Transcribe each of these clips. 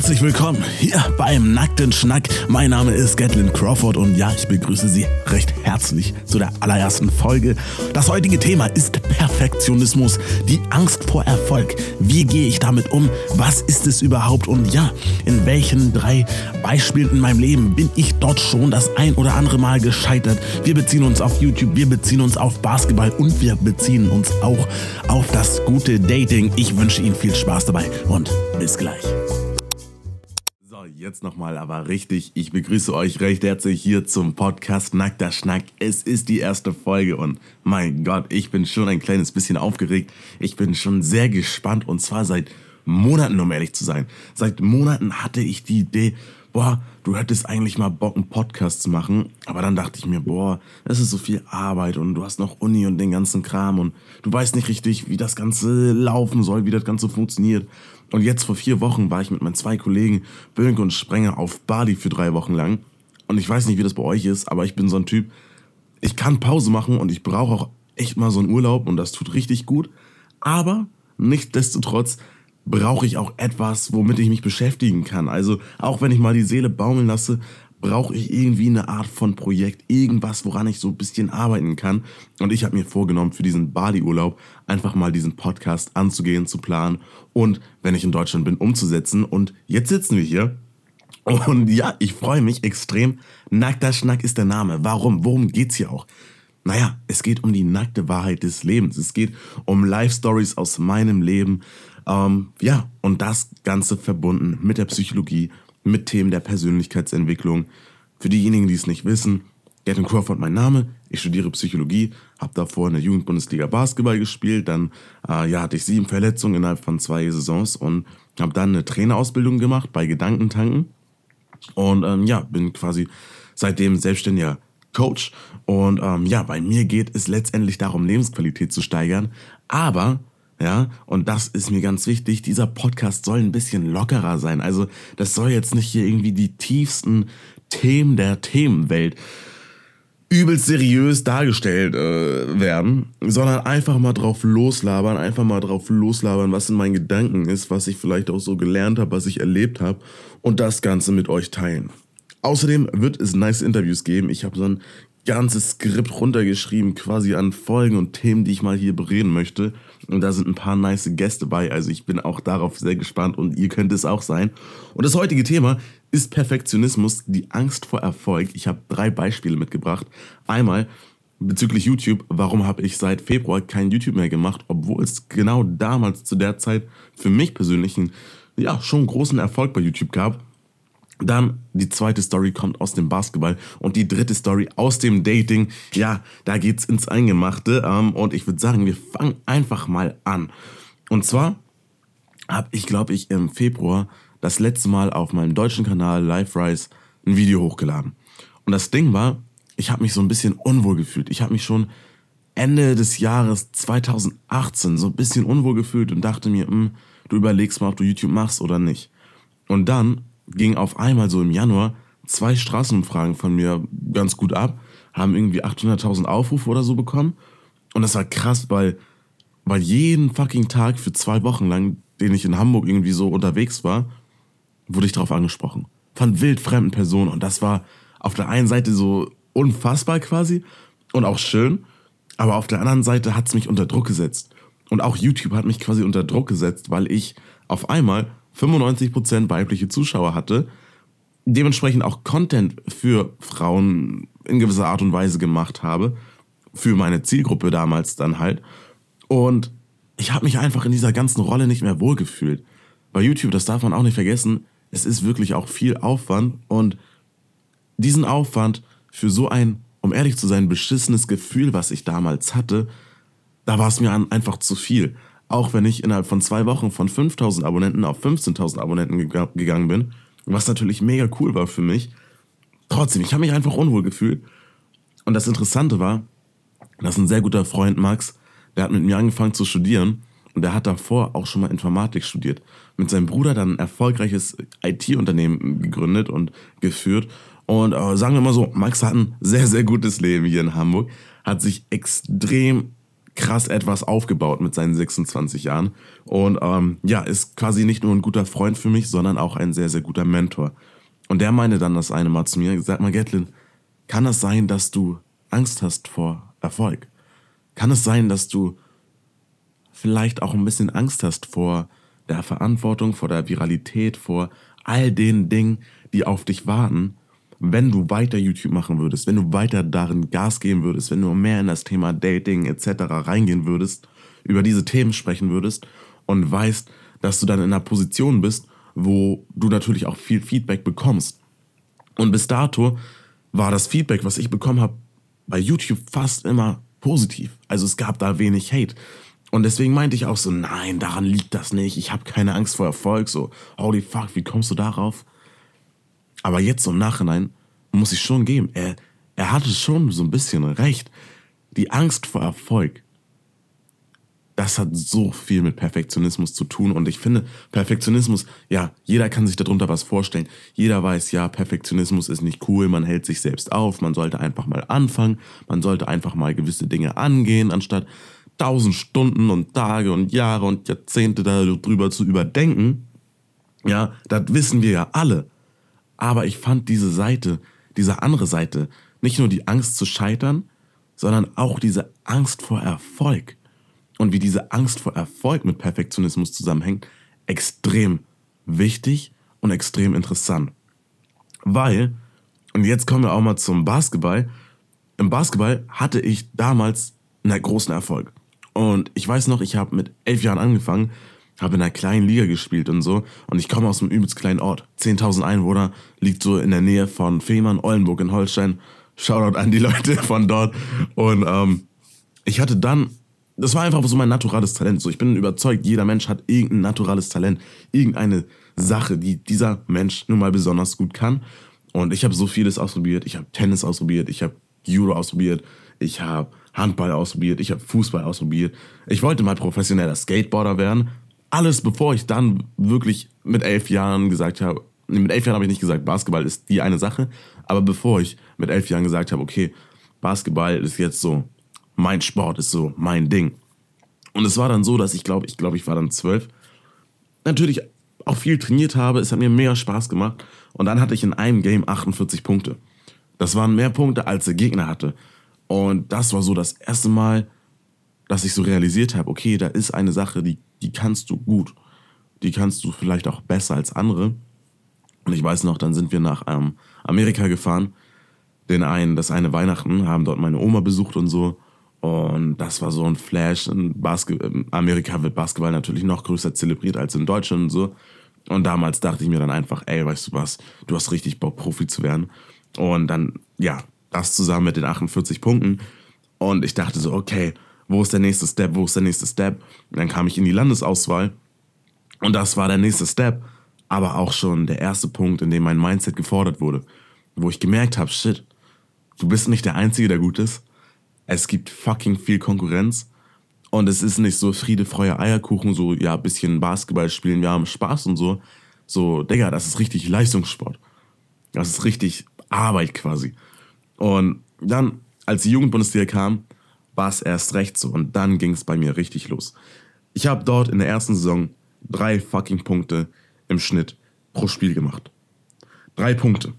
Herzlich willkommen hier beim Nackten Schnack. Mein Name ist Gatlin Crawford und ja, ich begrüße Sie recht herzlich zu der allerersten Folge. Das heutige Thema ist Perfektionismus, die Angst vor Erfolg. Wie gehe ich damit um? Was ist es überhaupt? Und ja, in welchen drei Beispielen in meinem Leben bin ich dort schon das ein oder andere Mal gescheitert? Wir beziehen uns auf YouTube, wir beziehen uns auf Basketball und wir beziehen uns auch auf das gute Dating. Ich wünsche Ihnen viel Spaß dabei und bis gleich. Jetzt nochmal aber richtig. Ich begrüße euch recht herzlich hier zum Podcast Nackter Schnack. Es ist die erste Folge und mein Gott, ich bin schon ein kleines bisschen aufgeregt. Ich bin schon sehr gespannt und zwar seit Monaten, um ehrlich zu sein. Seit Monaten hatte ich die Idee, boah, du hättest eigentlich mal Bock, einen Podcast zu machen. Aber dann dachte ich mir, boah, das ist so viel Arbeit und du hast noch Uni und den ganzen Kram und du weißt nicht richtig, wie das Ganze laufen soll, wie das Ganze funktioniert. Und jetzt vor vier Wochen war ich mit meinen zwei Kollegen, Bönke und Sprenger, auf Bali für drei Wochen lang. Und ich weiß nicht, wie das bei euch ist, aber ich bin so ein Typ, ich kann Pause machen und ich brauche auch echt mal so einen Urlaub und das tut richtig gut. Aber nichtsdestotrotz brauche ich auch etwas, womit ich mich beschäftigen kann. Also auch wenn ich mal die Seele baumeln lasse, brauche ich irgendwie eine Art von Projekt, irgendwas, woran ich so ein bisschen arbeiten kann. Und ich habe mir vorgenommen, für diesen Bali-Urlaub einfach mal diesen Podcast anzugehen, zu planen und, wenn ich in Deutschland bin, umzusetzen. Und jetzt sitzen wir hier. Und ja, ich freue mich extrem. Nackter Schnack ist der Name. Warum? Worum geht's hier auch? Naja, es geht um die nackte Wahrheit des Lebens. Es geht um Life-Stories aus meinem Leben. Ähm, ja, und das Ganze verbunden mit der Psychologie, mit Themen der Persönlichkeitsentwicklung. Für diejenigen, die es nicht wissen, Gaten Crawford mein Name, ich studiere Psychologie, habe davor in der Jugendbundesliga Basketball gespielt, dann äh, ja, hatte ich sieben Verletzungen innerhalb von zwei Saisons und habe dann eine Trainerausbildung gemacht bei Gedankentanken. Und ähm, ja, bin quasi seitdem selbstständiger Coach. Und ähm, ja, bei mir geht es letztendlich darum, Lebensqualität zu steigern, aber ja, und das ist mir ganz wichtig. Dieser Podcast soll ein bisschen lockerer sein. Also, das soll jetzt nicht hier irgendwie die tiefsten Themen der Themenwelt übelst seriös dargestellt äh, werden, sondern einfach mal drauf loslabern, einfach mal drauf loslabern, was in meinen Gedanken ist, was ich vielleicht auch so gelernt habe, was ich erlebt habe und das Ganze mit euch teilen. Außerdem wird es nice Interviews geben. Ich habe so ein ganzes Skript runtergeschrieben, quasi an Folgen und Themen, die ich mal hier bereden möchte. Und da sind ein paar nice Gäste bei. Also ich bin auch darauf sehr gespannt und ihr könnt es auch sein. Und das heutige Thema ist Perfektionismus, die Angst vor Erfolg. Ich habe drei Beispiele mitgebracht. Einmal bezüglich YouTube. Warum habe ich seit Februar kein YouTube mehr gemacht, obwohl es genau damals zu der Zeit für mich persönlich einen, ja, schon großen Erfolg bei YouTube gab. Dann die zweite Story kommt aus dem Basketball und die dritte Story aus dem Dating. Ja, da geht's ins Eingemachte ähm, und ich würde sagen, wir fangen einfach mal an. Und zwar habe ich, glaube ich, im Februar das letzte Mal auf meinem deutschen Kanal Live Rise ein Video hochgeladen. Und das Ding war, ich habe mich so ein bisschen unwohl gefühlt. Ich habe mich schon Ende des Jahres 2018 so ein bisschen unwohl gefühlt und dachte mir, hm, du überlegst mal, ob du YouTube machst oder nicht. Und dann ging auf einmal so im Januar zwei Straßenumfragen von mir ganz gut ab, haben irgendwie 800.000 Aufrufe oder so bekommen. Und das war krass, weil, weil jeden fucking Tag für zwei Wochen lang, den ich in Hamburg irgendwie so unterwegs war, wurde ich darauf angesprochen. Von wildfremden Personen. Und das war auf der einen Seite so unfassbar quasi und auch schön. Aber auf der anderen Seite hat es mich unter Druck gesetzt. Und auch YouTube hat mich quasi unter Druck gesetzt, weil ich auf einmal 95% weibliche Zuschauer hatte, dementsprechend auch Content für Frauen in gewisser Art und Weise gemacht habe, für meine Zielgruppe damals dann halt. Und ich habe mich einfach in dieser ganzen Rolle nicht mehr wohlgefühlt. Bei YouTube, das darf man auch nicht vergessen, es ist wirklich auch viel Aufwand und diesen Aufwand für so ein, um ehrlich zu sein, beschissenes Gefühl, was ich damals hatte, da war es mir einfach zu viel. Auch wenn ich innerhalb von zwei Wochen von 5000 Abonnenten auf 15.000 Abonnenten geg gegangen bin, was natürlich mega cool war für mich. Trotzdem, ich habe mich einfach unwohl gefühlt. Und das Interessante war, dass ein sehr guter Freund Max, der hat mit mir angefangen zu studieren und der hat davor auch schon mal Informatik studiert. Mit seinem Bruder dann ein erfolgreiches IT-Unternehmen gegründet und geführt. Und äh, sagen wir mal so, Max hat ein sehr, sehr gutes Leben hier in Hamburg, hat sich extrem krass etwas aufgebaut mit seinen 26 Jahren. Und ähm, ja, ist quasi nicht nur ein guter Freund für mich, sondern auch ein sehr, sehr guter Mentor. Und der meinte dann das eine Mal zu mir, sag mal, Gatlin, kann es sein, dass du Angst hast vor Erfolg? Kann es sein, dass du vielleicht auch ein bisschen Angst hast vor der Verantwortung, vor der Viralität, vor all den Dingen, die auf dich warten, wenn du weiter YouTube machen würdest, wenn du weiter darin Gas geben würdest, wenn du mehr in das Thema Dating etc. reingehen würdest, über diese Themen sprechen würdest und weißt, dass du dann in einer Position bist, wo du natürlich auch viel Feedback bekommst. Und bis dato war das Feedback, was ich bekommen habe, bei YouTube fast immer positiv. Also es gab da wenig Hate. Und deswegen meinte ich auch so, nein, daran liegt das nicht. Ich habe keine Angst vor Erfolg. So, holy fuck, wie kommst du darauf? Aber jetzt im Nachhinein muss ich schon geben, er, er hatte schon so ein bisschen recht. Die Angst vor Erfolg, das hat so viel mit Perfektionismus zu tun. Und ich finde, Perfektionismus, ja, jeder kann sich darunter was vorstellen. Jeder weiß, ja, Perfektionismus ist nicht cool, man hält sich selbst auf, man sollte einfach mal anfangen, man sollte einfach mal gewisse Dinge angehen, anstatt tausend Stunden und Tage und Jahre und Jahrzehnte darüber zu überdenken. Ja, das wissen wir ja alle. Aber ich fand diese Seite, diese andere Seite, nicht nur die Angst zu scheitern, sondern auch diese Angst vor Erfolg und wie diese Angst vor Erfolg mit Perfektionismus zusammenhängt, extrem wichtig und extrem interessant. Weil, und jetzt kommen wir auch mal zum Basketball, im Basketball hatte ich damals einen großen Erfolg. Und ich weiß noch, ich habe mit elf Jahren angefangen, habe in einer kleinen Liga gespielt und so. Und ich komme aus einem übelst kleinen Ort. 10.000 Einwohner, liegt so in der Nähe von Fehmarn, Ollenburg in Holstein. Shoutout an die Leute von dort. Und ähm, ich hatte dann, das war einfach so mein naturales Talent. So, ich bin überzeugt, jeder Mensch hat irgendein naturales Talent, irgendeine Sache, die dieser Mensch nun mal besonders gut kann. Und ich habe so vieles ausprobiert. Ich habe Tennis ausprobiert, ich habe Judo ausprobiert, ich habe Handball ausprobiert, ich habe Fußball ausprobiert. Ich wollte mal professioneller Skateboarder werden. Alles, bevor ich dann wirklich mit elf Jahren gesagt habe, mit elf Jahren habe ich nicht gesagt, Basketball ist die eine Sache, aber bevor ich mit elf Jahren gesagt habe, okay, Basketball ist jetzt so mein Sport, ist so mein Ding. Und es war dann so, dass ich glaube, ich glaube, ich war dann zwölf. Natürlich auch viel trainiert habe, es hat mir mega Spaß gemacht. Und dann hatte ich in einem Game 48 Punkte. Das waren mehr Punkte, als der Gegner hatte. Und das war so das erste Mal, dass ich so realisiert habe, okay, da ist eine Sache, die, die kannst du gut. Die kannst du vielleicht auch besser als andere. Und ich weiß noch, dann sind wir nach ähm, Amerika gefahren. Den einen, das eine Weihnachten, haben dort meine Oma besucht und so. Und das war so ein Flash. In, Basket in Amerika wird Basketball natürlich noch größer zelebriert als in Deutschland und so. Und damals dachte ich mir dann einfach, ey, weißt du was, du hast richtig Bock, Profi zu werden. Und dann, ja, das zusammen mit den 48 Punkten. Und ich dachte so, okay, wo ist der nächste Step, wo ist der nächste Step? Und dann kam ich in die Landesauswahl und das war der nächste Step, aber auch schon der erste Punkt, in dem mein Mindset gefordert wurde, wo ich gemerkt habe, shit, du bist nicht der Einzige, der gut ist. Es gibt fucking viel Konkurrenz und es ist nicht so Friede, Freude, Eierkuchen, so, ja, bisschen Basketball spielen, wir haben Spaß und so. So, Digga, das ist richtig Leistungssport. Das ist richtig Arbeit quasi. Und dann, als die Jugendbundesliga kam, war es erst recht so. Und dann ging es bei mir richtig los. Ich habe dort in der ersten Saison drei fucking Punkte im Schnitt pro Spiel gemacht. Drei Punkte.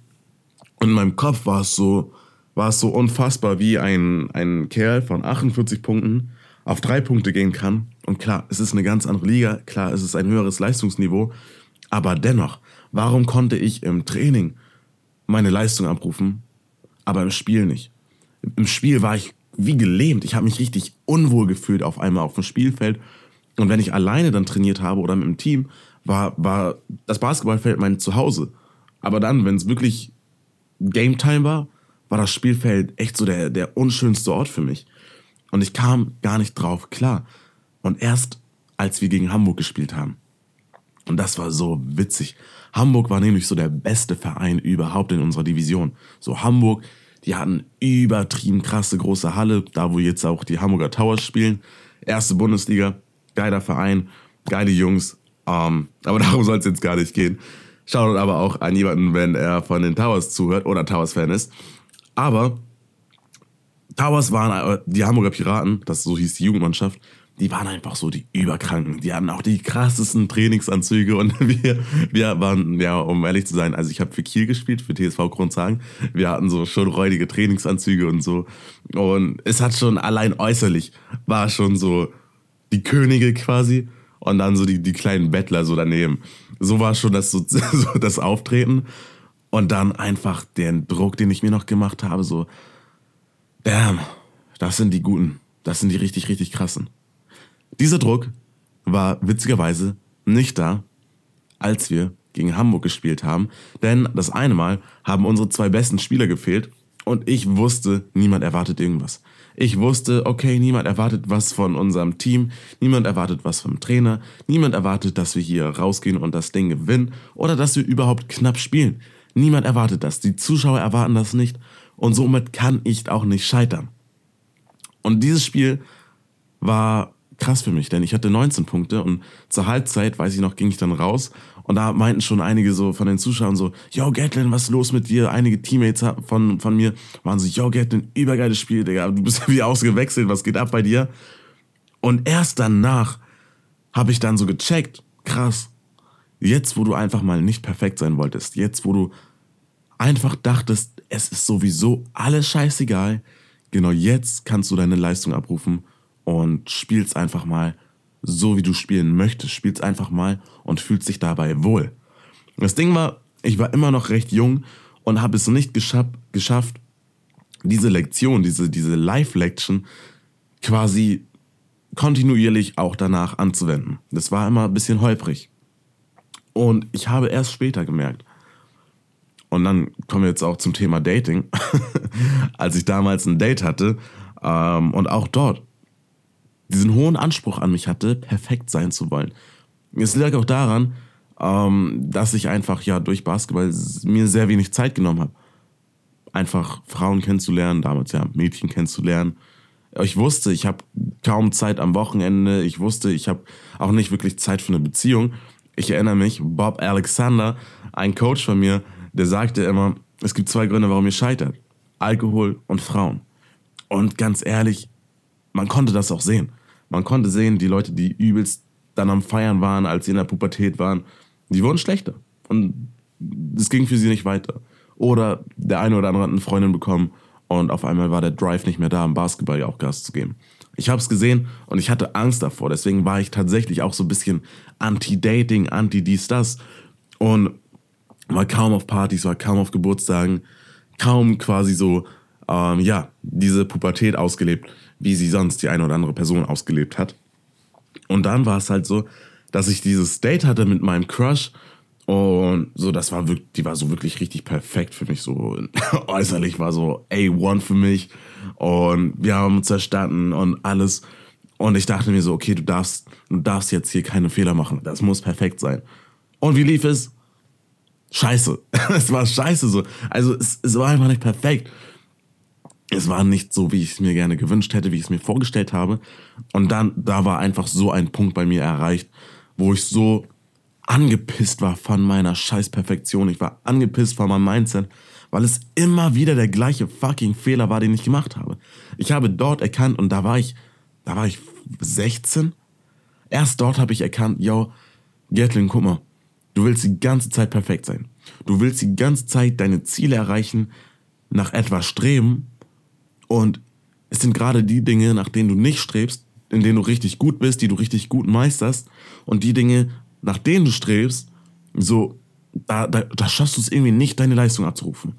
Und in meinem Kopf war es so, war es so unfassbar, wie ein, ein Kerl von 48 Punkten auf drei Punkte gehen kann. Und klar, es ist eine ganz andere Liga, klar, es ist ein höheres Leistungsniveau. Aber dennoch, warum konnte ich im Training meine Leistung abrufen aber im Spiel nicht. Im Spiel war ich wie gelähmt. Ich habe mich richtig unwohl gefühlt auf einmal auf dem Spielfeld. Und wenn ich alleine dann trainiert habe oder mit dem Team, war, war das Basketballfeld mein Zuhause. Aber dann, wenn es wirklich Game Time war, war das Spielfeld echt so der, der unschönste Ort für mich. Und ich kam gar nicht drauf klar. Und erst als wir gegen Hamburg gespielt haben. Und das war so witzig. Hamburg war nämlich so der beste Verein überhaupt in unserer Division. So Hamburg, die hatten übertrieben krasse große Halle, da wo jetzt auch die Hamburger Towers spielen. Erste Bundesliga, geiler Verein, geile Jungs. Ähm, aber darum soll es jetzt gar nicht gehen. Schaut aber auch an jemanden, wenn er von den Towers zuhört oder Towers-Fan ist. Aber Towers waren, äh, die Hamburger Piraten, das so hieß die Jugendmannschaft, die waren einfach so die Überkranken. Die hatten auch die krassesten Trainingsanzüge und wir, wir waren, ja, um ehrlich zu sein, also ich habe für Kiel gespielt, für TSV Kronzagen. Wir hatten so schon räudige Trainingsanzüge und so. Und es hat schon allein äußerlich war schon so die Könige quasi und dann so die, die kleinen Bettler so daneben. So war schon das, so, so das Auftreten. Und dann einfach den Druck, den ich mir noch gemacht habe, so, damn, das sind die Guten. Das sind die richtig, richtig krassen. Dieser Druck war witzigerweise nicht da, als wir gegen Hamburg gespielt haben, denn das eine Mal haben unsere zwei besten Spieler gefehlt und ich wusste, niemand erwartet irgendwas. Ich wusste, okay, niemand erwartet was von unserem Team, niemand erwartet was vom Trainer, niemand erwartet, dass wir hier rausgehen und das Ding gewinnen oder dass wir überhaupt knapp spielen. Niemand erwartet das, die Zuschauer erwarten das nicht und somit kann ich auch nicht scheitern. Und dieses Spiel war krass für mich, denn ich hatte 19 Punkte und zur Halbzeit, weiß ich noch, ging ich dann raus und da meinten schon einige so von den Zuschauern so, yo Gatlin, was ist los mit dir? Einige Teammates von, von mir waren so, yo Gatlin, übergeiles Spiel, Digga, du bist wie ausgewechselt, was geht ab bei dir? Und erst danach habe ich dann so gecheckt, krass, jetzt wo du einfach mal nicht perfekt sein wolltest, jetzt wo du einfach dachtest, es ist sowieso alles scheißegal, genau jetzt kannst du deine Leistung abrufen und spielst einfach mal so, wie du spielen möchtest. Spielst einfach mal und fühlst dich dabei wohl. Das Ding war, ich war immer noch recht jung und habe es nicht geschaff, geschafft, diese Lektion, diese, diese Live-Lection quasi kontinuierlich auch danach anzuwenden. Das war immer ein bisschen holprig. Und ich habe erst später gemerkt, und dann kommen wir jetzt auch zum Thema Dating, als ich damals ein Date hatte ähm, und auch dort diesen hohen Anspruch an mich hatte, perfekt sein zu wollen. Es lag auch daran, ähm, dass ich einfach ja durch Basketball mir sehr wenig Zeit genommen habe. Einfach Frauen kennenzulernen, damals ja Mädchen kennenzulernen. Ich wusste, ich habe kaum Zeit am Wochenende. Ich wusste, ich habe auch nicht wirklich Zeit für eine Beziehung. Ich erinnere mich, Bob Alexander, ein Coach von mir, der sagte immer, es gibt zwei Gründe, warum ihr scheitert. Alkohol und Frauen. Und ganz ehrlich, man konnte das auch sehen. Man konnte sehen, die Leute, die übelst dann am Feiern waren, als sie in der Pubertät waren, die wurden schlechter. Und es ging für sie nicht weiter. Oder der eine oder andere hat eine Freundin bekommen und auf einmal war der Drive nicht mehr da, im Basketball ja auch Gas zu geben. Ich habe es gesehen und ich hatte Angst davor. Deswegen war ich tatsächlich auch so ein bisschen anti-Dating, anti-dies, das. Und war kaum auf Partys, war kaum auf Geburtstagen, kaum quasi so, ähm, ja, diese Pubertät ausgelebt wie sie sonst die eine oder andere Person ausgelebt hat. Und dann war es halt so, dass ich dieses Date hatte mit meinem Crush und so, das war wirklich, die war so wirklich richtig perfekt für mich, so äußerlich war so A1 für mich und wir haben uns zerstanden und alles. Und ich dachte mir so, okay, du darfst, du darfst jetzt hier keine Fehler machen, das muss perfekt sein. Und wie lief es? Scheiße. es war scheiße so. Also es, es war einfach nicht perfekt es war nicht so, wie ich es mir gerne gewünscht hätte, wie ich es mir vorgestellt habe. Und dann, da war einfach so ein Punkt bei mir erreicht, wo ich so angepisst war von meiner Scheißperfektion. Ich war angepisst von meinem Mindset, weil es immer wieder der gleiche fucking Fehler war, den ich gemacht habe. Ich habe dort erkannt und da war ich, da war ich 16. Erst dort habe ich erkannt, yo, Gatlin, guck mal, du willst die ganze Zeit perfekt sein. Du willst die ganze Zeit deine Ziele erreichen, nach etwas streben und es sind gerade die Dinge, nach denen du nicht strebst, in denen du richtig gut bist, die du richtig gut meisterst. Und die Dinge, nach denen du strebst, so, da, da, da schaffst du es irgendwie nicht, deine Leistung abzurufen.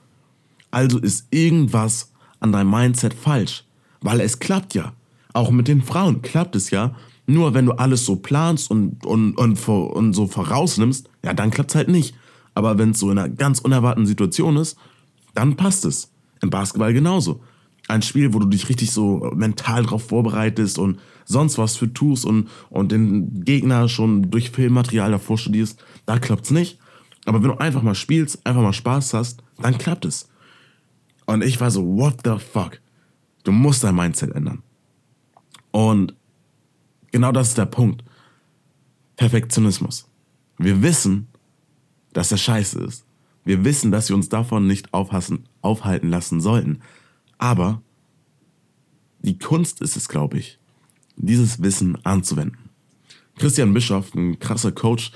Also ist irgendwas an deinem Mindset falsch. Weil es klappt ja. Auch mit den Frauen klappt es ja. Nur wenn du alles so planst und, und, und, und so vorausnimmst, ja, dann klappt es halt nicht. Aber wenn es so in einer ganz unerwarteten Situation ist, dann passt es. Im Basketball genauso ein Spiel, wo du dich richtig so mental drauf vorbereitest und sonst was für tust und, und den Gegner schon durch Filmmaterial davor studierst, da klappt's nicht. Aber wenn du einfach mal spielst, einfach mal Spaß hast, dann klappt es. Und ich war so, what the fuck? Du musst dein Mindset ändern. Und genau das ist der Punkt. Perfektionismus. Wir wissen, dass er scheiße ist. Wir wissen, dass wir uns davon nicht aufhassen, aufhalten lassen sollten. Aber die Kunst ist es, glaube ich, dieses Wissen anzuwenden. Christian Bischoff, ein krasser Coach,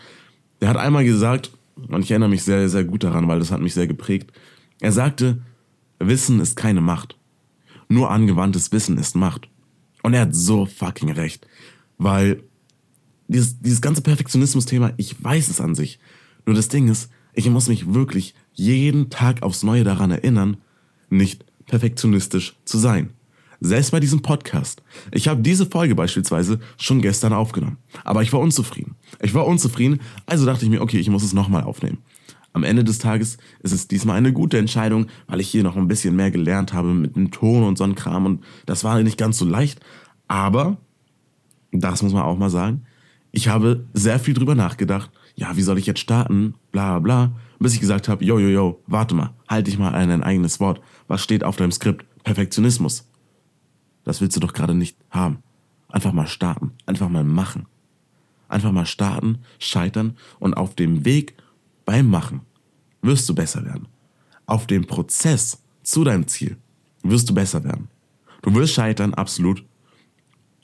der hat einmal gesagt, und ich erinnere mich sehr, sehr gut daran, weil das hat mich sehr geprägt, er sagte, Wissen ist keine Macht. Nur angewandtes Wissen ist Macht. Und er hat so fucking recht. Weil dieses, dieses ganze Perfektionismus-Thema, ich weiß es an sich. Nur das Ding ist, ich muss mich wirklich jeden Tag aufs Neue daran erinnern, nicht perfektionistisch zu sein. Selbst bei diesem Podcast. Ich habe diese Folge beispielsweise schon gestern aufgenommen. Aber ich war unzufrieden. Ich war unzufrieden, also dachte ich mir, okay, ich muss es nochmal aufnehmen. Am Ende des Tages ist es diesmal eine gute Entscheidung, weil ich hier noch ein bisschen mehr gelernt habe mit dem Ton und so einem Kram und das war nicht ganz so leicht. Aber, das muss man auch mal sagen, ich habe sehr viel drüber nachgedacht. Ja, wie soll ich jetzt starten? Bla bla. Bis ich gesagt habe, yo, yo, yo, warte mal, halt dich mal an dein eigenes Wort. Was steht auf deinem Skript? Perfektionismus. Das willst du doch gerade nicht haben. Einfach mal starten, einfach mal machen. Einfach mal starten, scheitern und auf dem Weg beim Machen wirst du besser werden. Auf dem Prozess zu deinem Ziel wirst du besser werden. Du wirst scheitern, absolut.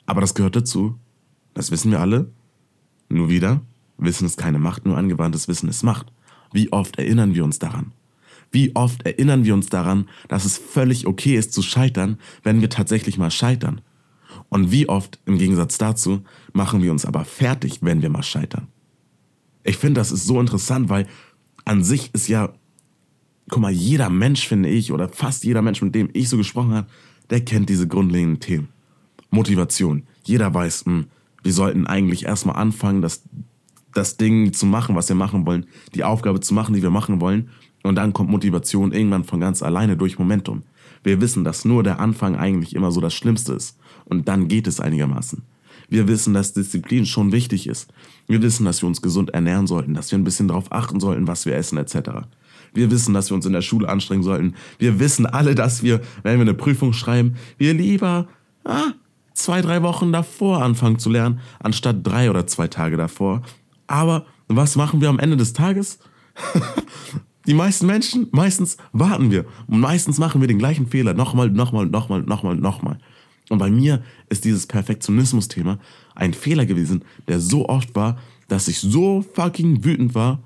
Aber das gehört dazu. Das wissen wir alle. Nur wieder, Wissen ist keine Macht, nur angewandtes Wissen ist Macht. Wie oft erinnern wir uns daran? Wie oft erinnern wir uns daran, dass es völlig okay ist zu scheitern, wenn wir tatsächlich mal scheitern? Und wie oft, im Gegensatz dazu, machen wir uns aber fertig, wenn wir mal scheitern? Ich finde, das ist so interessant, weil an sich ist ja, guck mal, jeder Mensch, finde ich, oder fast jeder Mensch, mit dem ich so gesprochen habe, der kennt diese grundlegenden Themen. Motivation. Jeder weiß, mh, hm, wir sollten eigentlich erstmal anfangen, das, das Ding zu machen, was wir machen wollen, die Aufgabe zu machen, die wir machen wollen. Und dann kommt Motivation irgendwann von ganz alleine durch Momentum. Wir wissen, dass nur der Anfang eigentlich immer so das Schlimmste ist. Und dann geht es einigermaßen. Wir wissen, dass Disziplin schon wichtig ist. Wir wissen, dass wir uns gesund ernähren sollten, dass wir ein bisschen darauf achten sollten, was wir essen etc. Wir wissen, dass wir uns in der Schule anstrengen sollten. Wir wissen alle, dass wir, wenn wir eine Prüfung schreiben, wir lieber ah, zwei, drei Wochen davor anfangen zu lernen, anstatt drei oder zwei Tage davor. Aber was machen wir am Ende des Tages? Die meisten Menschen, meistens warten wir. Und meistens machen wir den gleichen Fehler. Nochmal, nochmal, nochmal, nochmal, nochmal. Und bei mir ist dieses Perfektionismus-Thema ein Fehler gewesen, der so oft war, dass ich so fucking wütend war,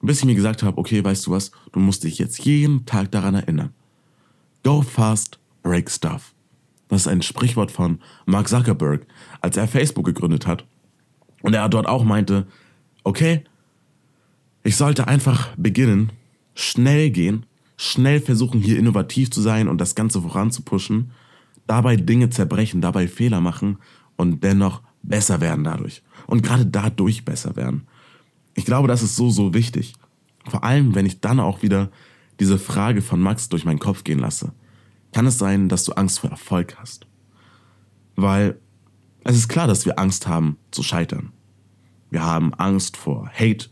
bis ich mir gesagt habe, okay, weißt du was, du musst dich jetzt jeden Tag daran erinnern. Go fast, break stuff. Das ist ein Sprichwort von Mark Zuckerberg, als er Facebook gegründet hat. Und er dort auch meinte, okay, ich sollte einfach beginnen, schnell gehen, schnell versuchen, hier innovativ zu sein und das Ganze voranzupushen dabei Dinge zerbrechen, dabei Fehler machen und dennoch besser werden dadurch. Und gerade dadurch besser werden. Ich glaube, das ist so, so wichtig. Vor allem, wenn ich dann auch wieder diese Frage von Max durch meinen Kopf gehen lasse. Kann es sein, dass du Angst vor Erfolg hast? Weil es ist klar, dass wir Angst haben zu scheitern. Wir haben Angst vor Hate.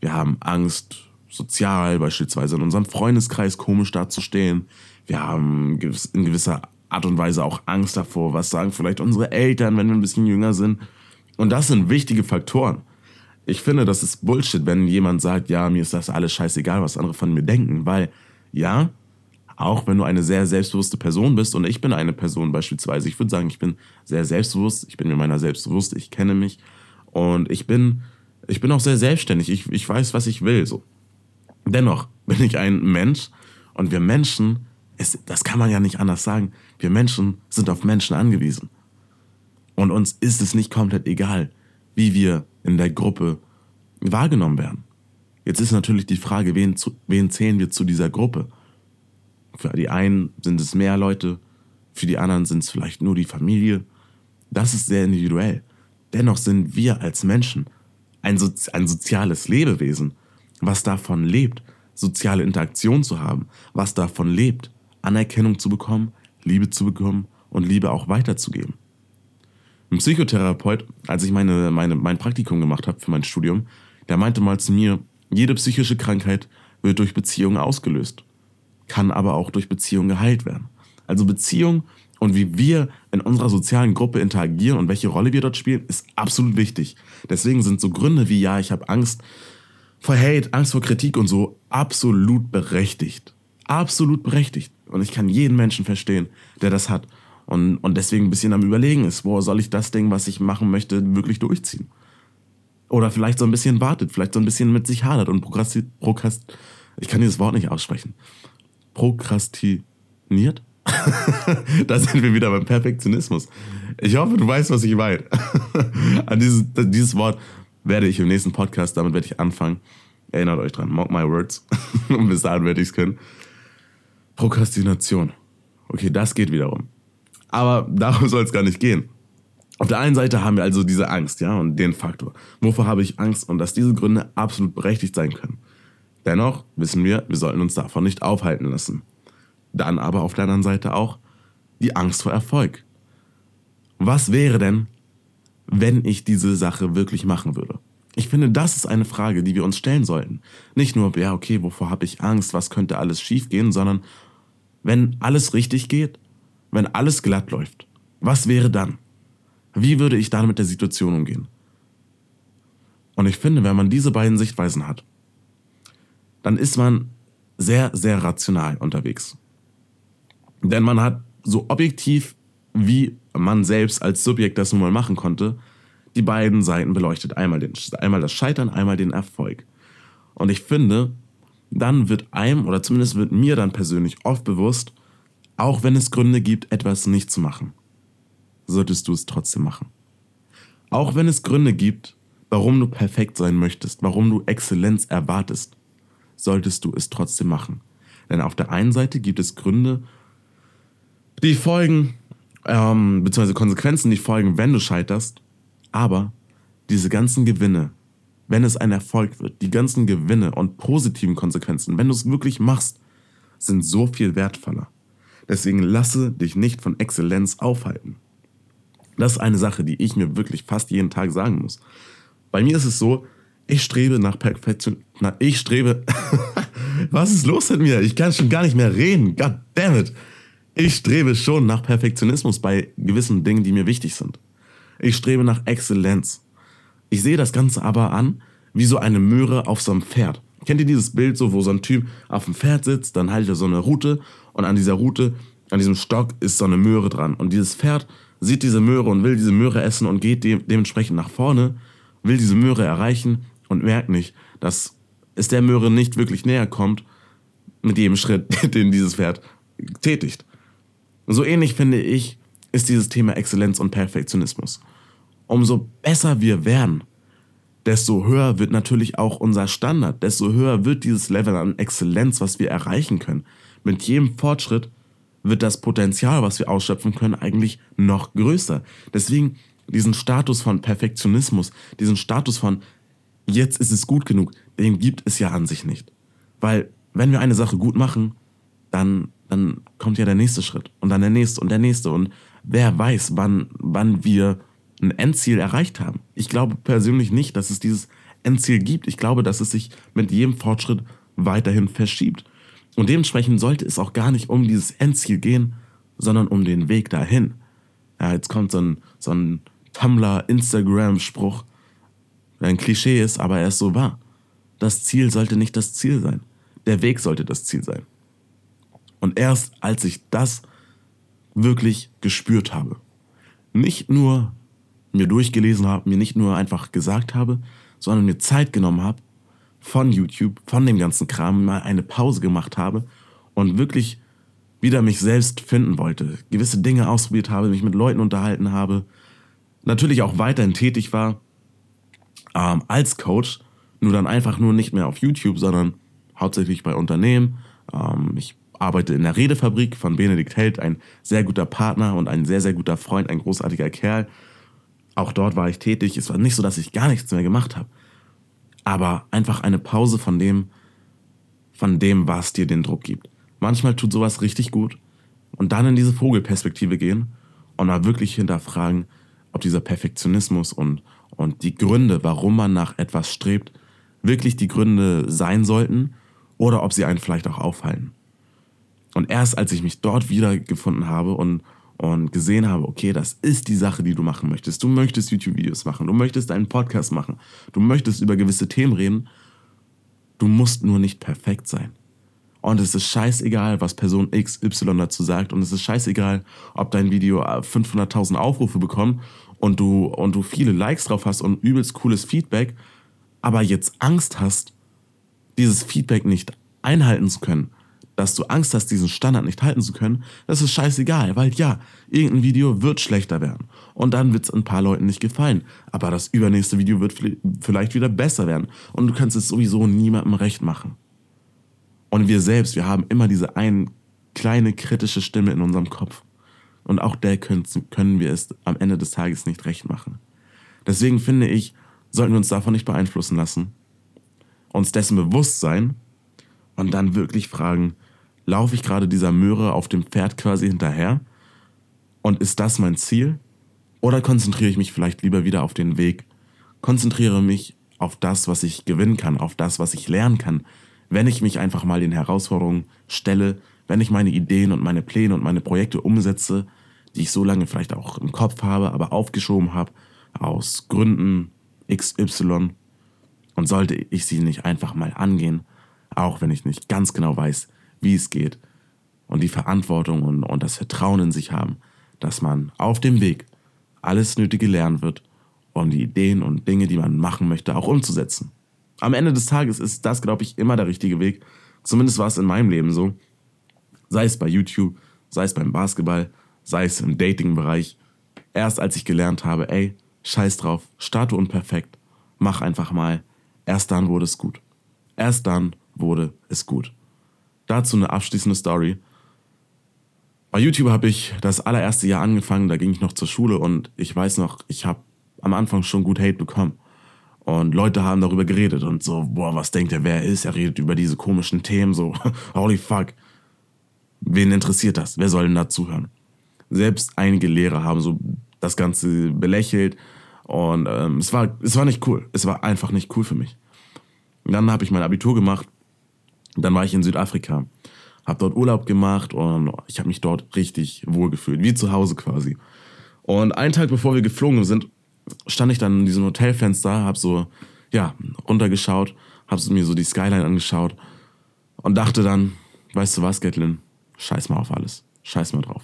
Wir haben Angst, sozial beispielsweise in unserem Freundeskreis komisch dazustehen. Wir haben in gewisser Art und Weise auch Angst davor. Was sagen vielleicht unsere Eltern, wenn wir ein bisschen jünger sind? Und das sind wichtige Faktoren. Ich finde, das ist Bullshit, wenn jemand sagt, ja, mir ist das alles scheißegal, was andere von mir denken, weil ja, auch wenn du eine sehr selbstbewusste Person bist und ich bin eine Person beispielsweise, ich würde sagen, ich bin sehr selbstbewusst, ich bin mir meiner selbst bewusst, ich kenne mich und ich bin, ich bin auch sehr selbstständig, ich, ich weiß, was ich will, so. Dennoch bin ich ein Mensch und wir Menschen es, das kann man ja nicht anders sagen. Wir Menschen sind auf Menschen angewiesen. Und uns ist es nicht komplett egal, wie wir in der Gruppe wahrgenommen werden. Jetzt ist natürlich die Frage, wen, zu, wen zählen wir zu dieser Gruppe? Für die einen sind es mehr Leute, für die anderen sind es vielleicht nur die Familie. Das ist sehr individuell. Dennoch sind wir als Menschen ein, so ein soziales Lebewesen, was davon lebt, soziale Interaktion zu haben, was davon lebt, Anerkennung zu bekommen, Liebe zu bekommen und Liebe auch weiterzugeben. Ein Psychotherapeut, als ich meine, meine, mein Praktikum gemacht habe für mein Studium, der meinte mal zu mir, jede psychische Krankheit wird durch Beziehungen ausgelöst, kann aber auch durch Beziehungen geheilt werden. Also Beziehung und wie wir in unserer sozialen Gruppe interagieren und welche Rolle wir dort spielen, ist absolut wichtig. Deswegen sind so Gründe wie, ja, ich habe Angst vor Hate, Angst vor Kritik und so absolut berechtigt. Absolut berechtigt. Und ich kann jeden Menschen verstehen, der das hat. und, und deswegen ein bisschen am Überlegen ist, wo soll ich das Ding, was ich machen möchte, wirklich durchziehen? Oder vielleicht so ein bisschen wartet, vielleicht so ein bisschen mit sich hadert und prokrasti prokrast ich kann dieses Wort nicht aussprechen. Prokrastiniert? da sind wir wieder beim Perfektionismus. Ich hoffe, du weißt, was ich meine. An dieses, dieses Wort werde ich im nächsten Podcast, damit werde ich anfangen. Erinnert euch dran, mock my words. Und bis dahin werde ich es können. Prokrastination. Okay, das geht wiederum. Aber darum soll es gar nicht gehen. Auf der einen Seite haben wir also diese Angst, ja, und den Faktor. Wovor habe ich Angst? Und dass diese Gründe absolut berechtigt sein können. Dennoch wissen wir, wir sollten uns davon nicht aufhalten lassen. Dann aber auf der anderen Seite auch die Angst vor Erfolg. Was wäre denn, wenn ich diese Sache wirklich machen würde? Ich finde, das ist eine Frage, die wir uns stellen sollten. Nicht nur, ja, okay, wovor habe ich Angst, was könnte alles schiefgehen, sondern wenn alles richtig geht, wenn alles glatt läuft, was wäre dann? Wie würde ich dann mit der Situation umgehen? Und ich finde, wenn man diese beiden Sichtweisen hat, dann ist man sehr, sehr rational unterwegs. Denn man hat so objektiv, wie man selbst als Subjekt das nun mal machen konnte, die beiden Seiten beleuchtet. Einmal, den, einmal das Scheitern, einmal den Erfolg. Und ich finde, dann wird einem, oder zumindest wird mir dann persönlich oft bewusst, auch wenn es Gründe gibt, etwas nicht zu machen, solltest du es trotzdem machen. Auch wenn es Gründe gibt, warum du perfekt sein möchtest, warum du Exzellenz erwartest, solltest du es trotzdem machen. Denn auf der einen Seite gibt es Gründe, die folgen, ähm, beziehungsweise Konsequenzen, die folgen, wenn du scheiterst, aber diese ganzen Gewinne, wenn es ein Erfolg wird, die ganzen Gewinne und positiven Konsequenzen, wenn du es wirklich machst, sind so viel wertvoller. Deswegen lasse dich nicht von Exzellenz aufhalten. Das ist eine Sache, die ich mir wirklich fast jeden Tag sagen muss. Bei mir ist es so, ich strebe nach Perfektion. Na, ich strebe. Was ist los mit mir? Ich kann schon gar nicht mehr reden. God damn it. Ich strebe schon nach Perfektionismus bei gewissen Dingen, die mir wichtig sind. Ich strebe nach Exzellenz. Ich sehe das Ganze aber an wie so eine Möhre auf so einem Pferd. Kennt ihr dieses Bild so, wo so ein Typ auf dem Pferd sitzt, dann haltet er so eine Route und an dieser Route, an diesem Stock ist so eine Möhre dran. Und dieses Pferd sieht diese Möhre und will diese Möhre essen und geht de dementsprechend nach vorne, will diese Möhre erreichen und merkt nicht, dass es der Möhre nicht wirklich näher kommt mit jedem Schritt, den dieses Pferd tätigt. So ähnlich finde ich, ist dieses Thema Exzellenz und Perfektionismus. Umso besser wir werden, desto höher wird natürlich auch unser Standard, desto höher wird dieses Level an Exzellenz, was wir erreichen können. Mit jedem Fortschritt wird das Potenzial, was wir ausschöpfen können, eigentlich noch größer. Deswegen diesen Status von Perfektionismus, diesen Status von jetzt ist es gut genug, den gibt es ja an sich nicht. Weil wenn wir eine Sache gut machen, dann, dann kommt ja der nächste Schritt und dann der nächste und der nächste und wer weiß, wann, wann wir ein Endziel erreicht haben. Ich glaube persönlich nicht, dass es dieses Endziel gibt. Ich glaube, dass es sich mit jedem Fortschritt weiterhin verschiebt. Und dementsprechend sollte es auch gar nicht um dieses Endziel gehen, sondern um den Weg dahin. Ja, jetzt kommt so ein, so ein Tumblr-Instagram-Spruch, der ein Klischee ist, aber er ist so wahr. Das Ziel sollte nicht das Ziel sein. Der Weg sollte das Ziel sein. Und erst als ich das wirklich gespürt habe, nicht nur mir durchgelesen habe, mir nicht nur einfach gesagt habe, sondern mir Zeit genommen habe von YouTube, von dem ganzen Kram, mal eine Pause gemacht habe und wirklich wieder mich selbst finden wollte, gewisse Dinge ausprobiert habe, mich mit Leuten unterhalten habe, natürlich auch weiterhin tätig war ähm, als Coach, nur dann einfach nur nicht mehr auf YouTube, sondern hauptsächlich bei Unternehmen. Ähm, ich arbeite in der Redefabrik von Benedikt Held, ein sehr guter Partner und ein sehr, sehr guter Freund, ein großartiger Kerl. Auch dort war ich tätig. Es war nicht so, dass ich gar nichts mehr gemacht habe. Aber einfach eine Pause von dem, von dem, was dir den Druck gibt. Manchmal tut sowas richtig gut. Und dann in diese Vogelperspektive gehen und mal wirklich hinterfragen, ob dieser Perfektionismus und, und die Gründe, warum man nach etwas strebt, wirklich die Gründe sein sollten oder ob sie einen vielleicht auch aufhalten. Und erst als ich mich dort wiedergefunden habe und und gesehen habe, okay, das ist die Sache, die du machen möchtest. Du möchtest YouTube-Videos machen, du möchtest einen Podcast machen, du möchtest über gewisse Themen reden. Du musst nur nicht perfekt sein. Und es ist scheißegal, was Person XY dazu sagt. Und es ist scheißegal, ob dein Video 500.000 äh, Aufrufe bekommt und du, und du viele Likes drauf hast und übelst cooles Feedback, aber jetzt Angst hast, dieses Feedback nicht einhalten zu können, dass du Angst hast, diesen Standard nicht halten zu können, das ist scheißegal, weil ja, irgendein Video wird schlechter werden und dann wird es ein paar Leuten nicht gefallen, aber das übernächste Video wird vielleicht wieder besser werden und du kannst es sowieso niemandem recht machen. Und wir selbst, wir haben immer diese eine kleine kritische Stimme in unserem Kopf. Und auch der können, können wir es am Ende des Tages nicht recht machen. Deswegen finde ich, sollten wir uns davon nicht beeinflussen lassen, uns dessen bewusst sein und dann wirklich fragen, laufe ich gerade dieser Möhre auf dem Pferd quasi hinterher? Und ist das mein Ziel? Oder konzentriere ich mich vielleicht lieber wieder auf den Weg? Konzentriere mich auf das, was ich gewinnen kann, auf das, was ich lernen kann, wenn ich mich einfach mal den Herausforderungen stelle, wenn ich meine Ideen und meine Pläne und meine Projekte umsetze, die ich so lange vielleicht auch im Kopf habe, aber aufgeschoben habe, aus Gründen XY, und sollte ich sie nicht einfach mal angehen, auch wenn ich nicht ganz genau weiß, wie es geht, und die Verantwortung und, und das Vertrauen in sich haben, dass man auf dem Weg alles Nötige lernen wird, um die Ideen und Dinge, die man machen möchte, auch umzusetzen. Am Ende des Tages ist das, glaube ich, immer der richtige Weg. Zumindest war es in meinem Leben so. Sei es bei YouTube, sei es beim Basketball, sei es im Dating-Bereich. Erst als ich gelernt habe, ey, scheiß drauf, starte unperfekt, mach einfach mal. Erst dann wurde es gut. Erst dann wurde es gut. Dazu eine abschließende Story. Bei YouTube habe ich das allererste Jahr angefangen, da ging ich noch zur Schule und ich weiß noch, ich habe am Anfang schon gut Hate bekommen. Und Leute haben darüber geredet und so, boah, was denkt er, wer er ist? Er redet über diese komischen Themen, so, holy fuck. Wen interessiert das? Wer soll denn da zuhören? Selbst einige Lehrer haben so das Ganze belächelt und ähm, es, war, es war nicht cool. Es war einfach nicht cool für mich. Und dann habe ich mein Abitur gemacht. Dann war ich in Südafrika, habe dort Urlaub gemacht und ich habe mich dort richtig wohl gefühlt, wie zu Hause quasi. Und einen Tag bevor wir geflogen sind, stand ich dann in diesem Hotelfenster, hab so, ja, runtergeschaut, hab mir so die Skyline angeschaut und dachte dann, weißt du was, Gatlin, scheiß mal auf alles, scheiß mal drauf.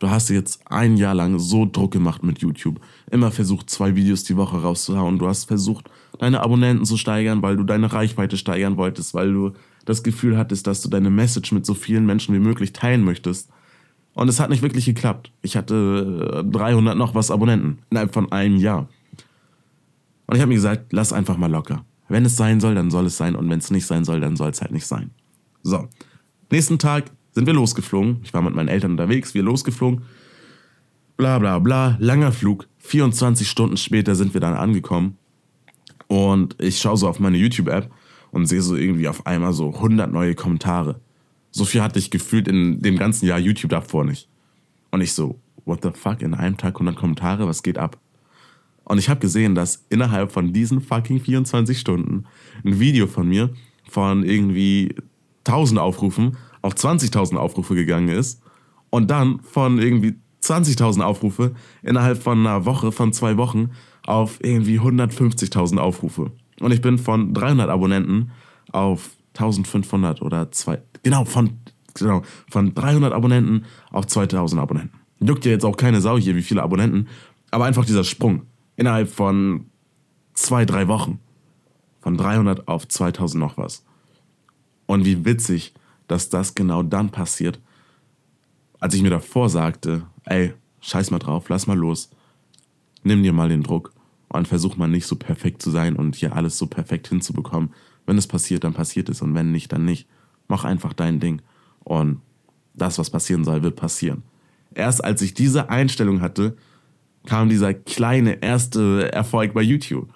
Du hast jetzt ein Jahr lang so Druck gemacht mit YouTube. Immer versucht, zwei Videos die Woche rauszuhauen. Du hast versucht, deine Abonnenten zu steigern, weil du deine Reichweite steigern wolltest, weil du das Gefühl hattest, dass du deine Message mit so vielen Menschen wie möglich teilen möchtest. Und es hat nicht wirklich geklappt. Ich hatte 300 äh, noch was Abonnenten innerhalb von einem Jahr. Und ich habe mir gesagt, lass einfach mal locker. Wenn es sein soll, dann soll es sein. Und wenn es nicht sein soll, dann soll es halt nicht sein. So. Nächsten Tag sind wir losgeflogen. Ich war mit meinen Eltern unterwegs, wir losgeflogen. Bla bla bla. Langer Flug. 24 Stunden später sind wir dann angekommen. Und ich schaue so auf meine YouTube-App und sehe so irgendwie auf einmal so 100 neue Kommentare. So viel hatte ich gefühlt in dem ganzen Jahr YouTube davor nicht. Und ich so, what the fuck, in einem Tag 100 Kommentare, was geht ab? Und ich habe gesehen, dass innerhalb von diesen fucking 24 Stunden ein Video von mir von irgendwie 1000 Aufrufen auf 20.000 Aufrufe gegangen ist und dann von irgendwie 20.000 Aufrufe innerhalb von einer Woche, von zwei Wochen auf irgendwie 150.000 Aufrufe. Und ich bin von 300 Abonnenten auf 1500 oder zwei, genau, von, genau, von 300 Abonnenten auf 2000 Abonnenten. Juckt ja jetzt auch keine Sau hier, wie viele Abonnenten, aber einfach dieser Sprung innerhalb von zwei, drei Wochen. Von 300 auf 2000 noch was. Und wie witzig, dass das genau dann passiert, als ich mir davor sagte, ey, scheiß mal drauf, lass mal los, nimm dir mal den Druck und versuch mal nicht so perfekt zu sein und hier alles so perfekt hinzubekommen, wenn es passiert, dann passiert es und wenn nicht, dann nicht. Mach einfach dein Ding. Und das, was passieren soll, wird passieren. Erst als ich diese Einstellung hatte, kam dieser kleine erste Erfolg bei YouTube.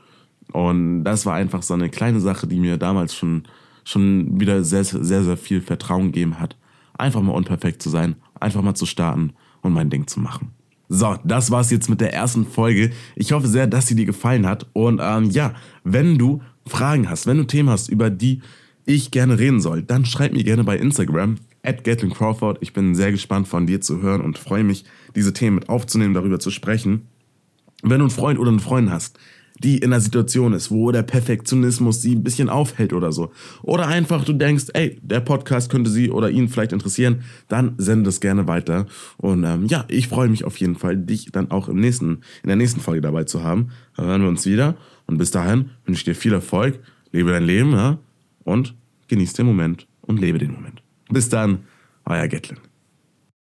Und das war einfach so eine kleine Sache, die mir damals schon, schon wieder sehr, sehr, sehr viel Vertrauen gegeben hat. Einfach mal unperfekt zu sein, einfach mal zu starten und mein Ding zu machen. So, das war's jetzt mit der ersten Folge. Ich hoffe sehr, dass sie dir gefallen hat. Und ähm, ja, wenn du Fragen hast, wenn du Themen hast, über die ich gerne reden soll, dann schreib mir gerne bei Instagram at Gatlin Crawford. Ich bin sehr gespannt von dir zu hören und freue mich, diese Themen mit aufzunehmen, darüber zu sprechen. Wenn du einen Freund oder eine Freundin hast, die in einer Situation ist, wo der Perfektionismus sie ein bisschen aufhält oder so. Oder einfach du denkst, ey, der Podcast könnte sie oder ihn vielleicht interessieren, dann sende es gerne weiter. Und ähm, ja, ich freue mich auf jeden Fall, dich dann auch im nächsten, in der nächsten Folge dabei zu haben. Dann hören wir uns wieder. Und bis dahin wünsche ich dir viel Erfolg, lebe dein Leben ja, und genieß den Moment und lebe den Moment. Bis dann, euer Gatlin.